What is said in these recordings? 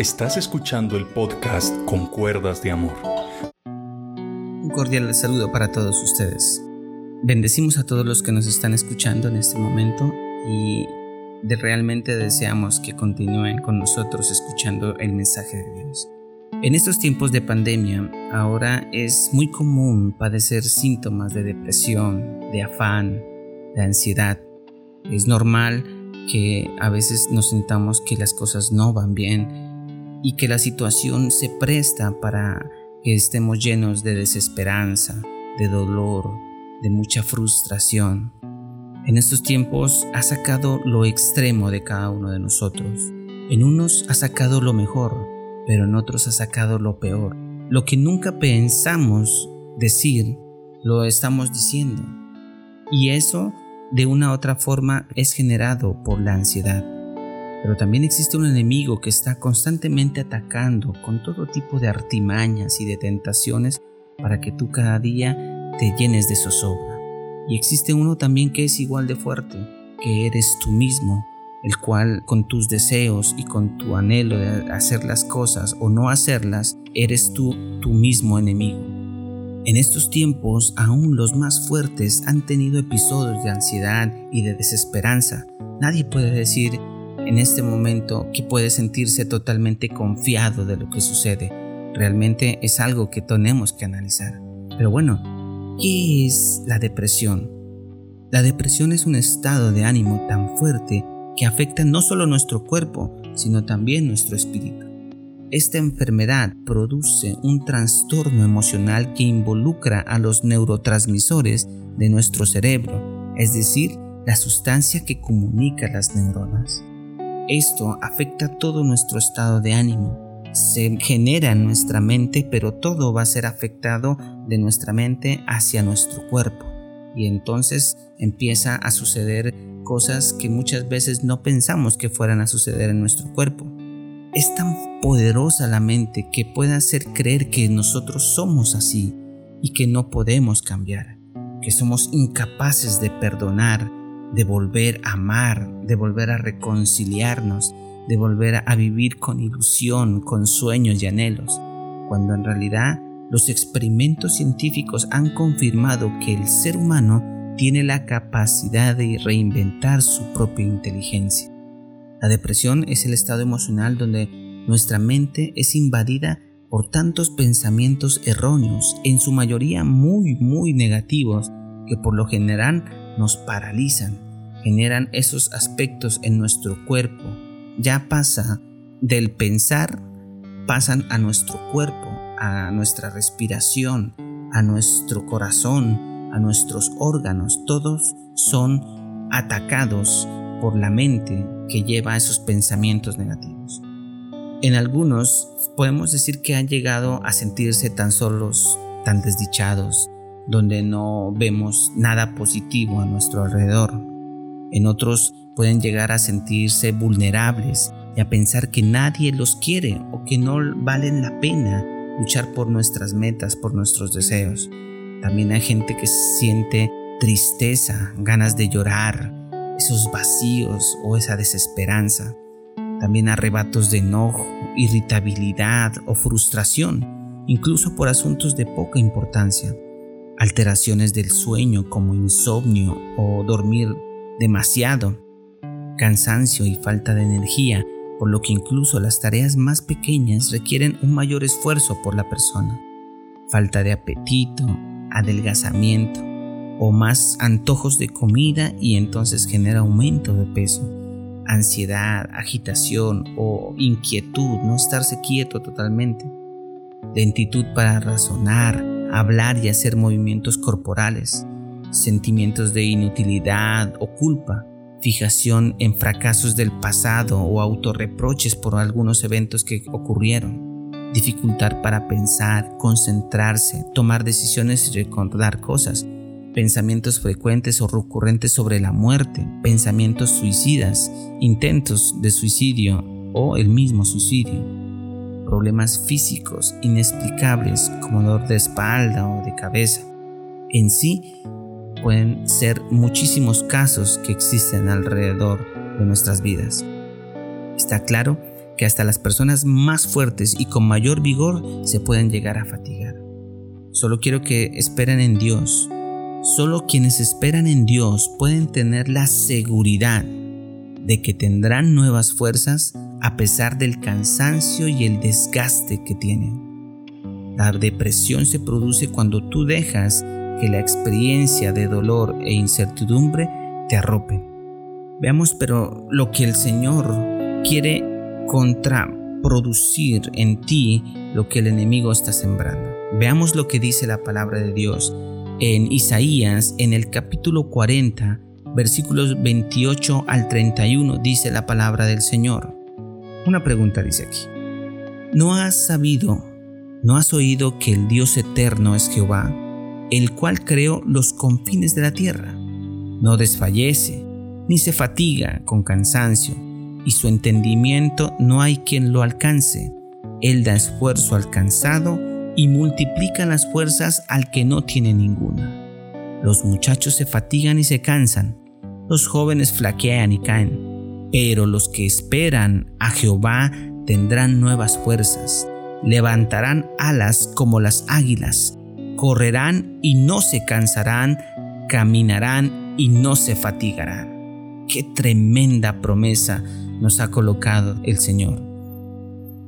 Estás escuchando el podcast Con Cuerdas de Amor. Un cordial saludo para todos ustedes. Bendecimos a todos los que nos están escuchando en este momento y de realmente deseamos que continúen con nosotros escuchando el mensaje de Dios. En estos tiempos de pandemia, ahora es muy común padecer síntomas de depresión, de afán, de ansiedad. Es normal que a veces nos sintamos que las cosas no van bien y que la situación se presta para que estemos llenos de desesperanza, de dolor, de mucha frustración. En estos tiempos ha sacado lo extremo de cada uno de nosotros. En unos ha sacado lo mejor, pero en otros ha sacado lo peor. Lo que nunca pensamos decir, lo estamos diciendo. Y eso, de una u otra forma, es generado por la ansiedad. Pero también existe un enemigo que está constantemente atacando con todo tipo de artimañas y de tentaciones para que tú cada día te llenes de zozobra. Y existe uno también que es igual de fuerte, que eres tú mismo, el cual con tus deseos y con tu anhelo de hacer las cosas o no hacerlas, eres tú tu mismo enemigo. En estos tiempos, aún los más fuertes han tenido episodios de ansiedad y de desesperanza. Nadie puede decir en este momento que puede sentirse totalmente confiado de lo que sucede. Realmente es algo que tenemos que analizar. Pero bueno, ¿qué es la depresión? La depresión es un estado de ánimo tan fuerte que afecta no solo nuestro cuerpo, sino también nuestro espíritu. Esta enfermedad produce un trastorno emocional que involucra a los neurotransmisores de nuestro cerebro, es decir, la sustancia que comunica las neuronas. Esto afecta todo nuestro estado de ánimo. Se genera en nuestra mente, pero todo va a ser afectado de nuestra mente hacia nuestro cuerpo. Y entonces empieza a suceder cosas que muchas veces no pensamos que fueran a suceder en nuestro cuerpo. Es tan poderosa la mente que puede hacer creer que nosotros somos así y que no podemos cambiar, que somos incapaces de perdonar, de volver a amar, de volver a reconciliarnos, de volver a vivir con ilusión, con sueños y anhelos, cuando en realidad los experimentos científicos han confirmado que el ser humano tiene la capacidad de reinventar su propia inteligencia. La depresión es el estado emocional donde nuestra mente es invadida por tantos pensamientos erróneos, en su mayoría muy, muy negativos, que por lo general nos paralizan, generan esos aspectos en nuestro cuerpo. Ya pasa del pensar, pasan a nuestro cuerpo, a nuestra respiración, a nuestro corazón, a nuestros órganos. Todos son atacados por la mente que lleva esos pensamientos negativos. En algunos podemos decir que han llegado a sentirse tan solos, tan desdichados, donde no vemos nada positivo a nuestro alrededor. En otros pueden llegar a sentirse vulnerables y a pensar que nadie los quiere o que no valen la pena luchar por nuestras metas, por nuestros deseos. También hay gente que siente tristeza, ganas de llorar, esos vacíos o esa desesperanza. También arrebatos de enojo, irritabilidad o frustración, incluso por asuntos de poca importancia alteraciones del sueño como insomnio o dormir demasiado, cansancio y falta de energía, por lo que incluso las tareas más pequeñas requieren un mayor esfuerzo por la persona, falta de apetito, adelgazamiento o más antojos de comida y entonces genera aumento de peso, ansiedad, agitación o inquietud, no estarse quieto totalmente, lentitud para razonar, hablar y hacer movimientos corporales, sentimientos de inutilidad o culpa, fijación en fracasos del pasado o autorreproches por algunos eventos que ocurrieron, dificultad para pensar, concentrarse, tomar decisiones y recordar cosas, pensamientos frecuentes o recurrentes sobre la muerte, pensamientos suicidas, intentos de suicidio o el mismo suicidio problemas físicos inexplicables como dolor de espalda o de cabeza. En sí, pueden ser muchísimos casos que existen alrededor de nuestras vidas. Está claro que hasta las personas más fuertes y con mayor vigor se pueden llegar a fatigar. Solo quiero que esperen en Dios. Solo quienes esperan en Dios pueden tener la seguridad de que tendrán nuevas fuerzas a pesar del cansancio y el desgaste que tienen. La depresión se produce cuando tú dejas que la experiencia de dolor e incertidumbre te arrope. Veamos pero lo que el Señor quiere contraproducir en ti lo que el enemigo está sembrando. Veamos lo que dice la palabra de Dios en Isaías en el capítulo 40 versículos 28 al 31 dice la palabra del Señor. Una pregunta dice aquí. ¿No has sabido, no has oído que el Dios eterno es Jehová, el cual creó los confines de la tierra? No desfallece, ni se fatiga con cansancio, y su entendimiento no hay quien lo alcance. Él da esfuerzo al cansado y multiplica las fuerzas al que no tiene ninguna. Los muchachos se fatigan y se cansan, los jóvenes flaquean y caen, pero los que esperan a Jehová tendrán nuevas fuerzas, levantarán alas como las águilas, correrán y no se cansarán, caminarán y no se fatigarán. Qué tremenda promesa nos ha colocado el Señor.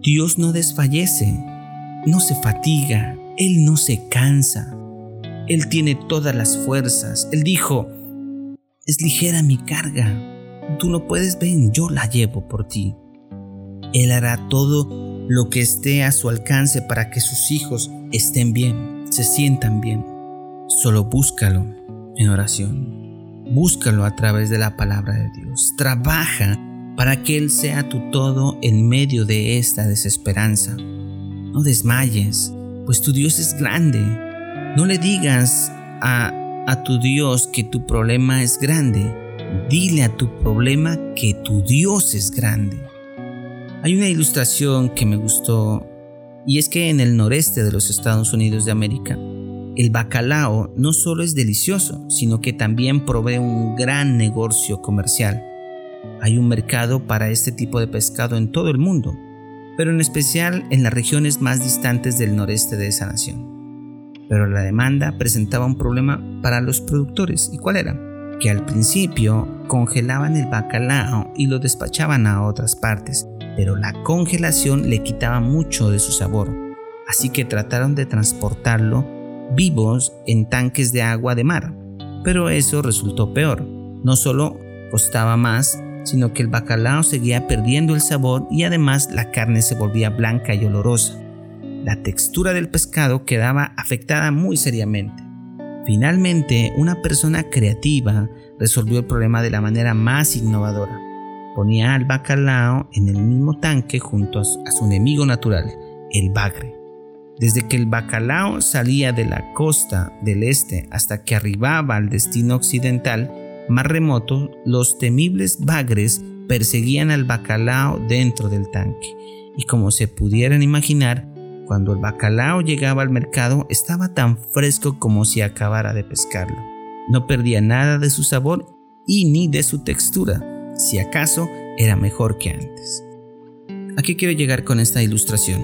Dios no desfallece, no se fatiga, Él no se cansa. Él tiene todas las fuerzas. Él dijo, es ligera mi carga. Tú no puedes, ven, yo la llevo por ti. Él hará todo lo que esté a su alcance para que sus hijos estén bien, se sientan bien. Solo búscalo en oración. Búscalo a través de la palabra de Dios. Trabaja para que Él sea tu todo en medio de esta desesperanza. No desmayes, pues tu Dios es grande. No le digas a a tu Dios que tu problema es grande. Dile a tu problema que tu Dios es grande. Hay una ilustración que me gustó y es que en el noreste de los Estados Unidos de América, el bacalao no solo es delicioso, sino que también provee un gran negocio comercial. Hay un mercado para este tipo de pescado en todo el mundo, pero en especial en las regiones más distantes del noreste de esa nación pero la demanda presentaba un problema para los productores. ¿Y cuál era? Que al principio congelaban el bacalao y lo despachaban a otras partes, pero la congelación le quitaba mucho de su sabor, así que trataron de transportarlo vivos en tanques de agua de mar. Pero eso resultó peor. No solo costaba más, sino que el bacalao seguía perdiendo el sabor y además la carne se volvía blanca y olorosa la textura del pescado quedaba afectada muy seriamente. Finalmente, una persona creativa resolvió el problema de la manera más innovadora. Ponía al bacalao en el mismo tanque junto a su enemigo natural, el bagre. Desde que el bacalao salía de la costa del este hasta que arribaba al destino occidental más remoto, los temibles bagres perseguían al bacalao dentro del tanque. Y como se pudieran imaginar, cuando el bacalao llegaba al mercado estaba tan fresco como si acabara de pescarlo. No perdía nada de su sabor y ni de su textura. Si acaso era mejor que antes. ¿A qué quiero llegar con esta ilustración?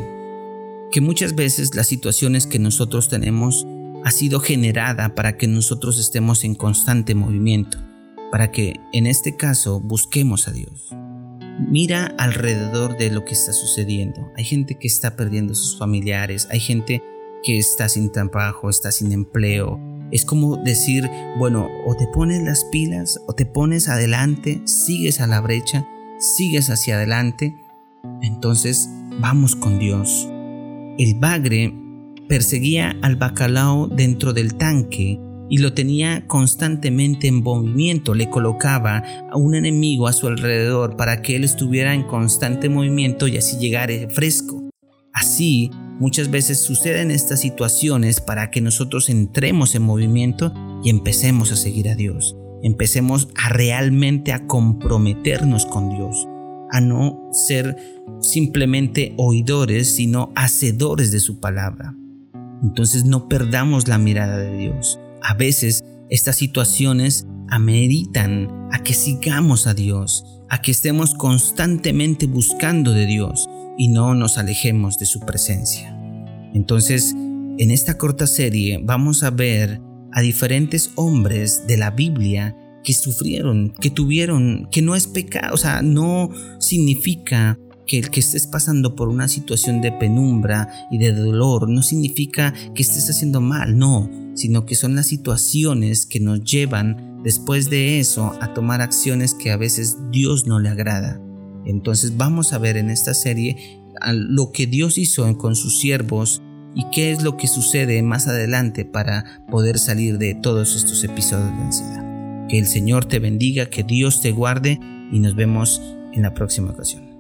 Que muchas veces las situaciones que nosotros tenemos ha sido generada para que nosotros estemos en constante movimiento, para que en este caso busquemos a Dios. Mira alrededor de lo que está sucediendo. Hay gente que está perdiendo sus familiares, hay gente que está sin trabajo, está sin empleo. Es como decir, bueno, o te pones las pilas, o te pones adelante, sigues a la brecha, sigues hacia adelante. Entonces, vamos con Dios. El bagre perseguía al bacalao dentro del tanque y lo tenía constantemente en movimiento, le colocaba a un enemigo a su alrededor para que él estuviera en constante movimiento y así llegara fresco. Así, muchas veces suceden estas situaciones para que nosotros entremos en movimiento y empecemos a seguir a Dios. Empecemos a realmente a comprometernos con Dios, a no ser simplemente oidores, sino hacedores de su palabra. Entonces no perdamos la mirada de Dios. A veces estas situaciones ameritan a que sigamos a Dios a que estemos constantemente buscando de Dios y no nos alejemos de su presencia. Entonces, en esta corta serie vamos a ver a diferentes hombres de la Biblia que sufrieron, que tuvieron, que no es pecado, o sea, no significa que el que estés pasando por una situación de penumbra y de dolor no significa que estés haciendo mal, no, sino que son las situaciones que nos llevan después de eso a tomar acciones que a veces Dios no le agrada. Entonces vamos a ver en esta serie lo que Dios hizo con sus siervos y qué es lo que sucede más adelante para poder salir de todos estos episodios de ansiedad. Que el Señor te bendiga, que Dios te guarde y nos vemos en la próxima ocasión.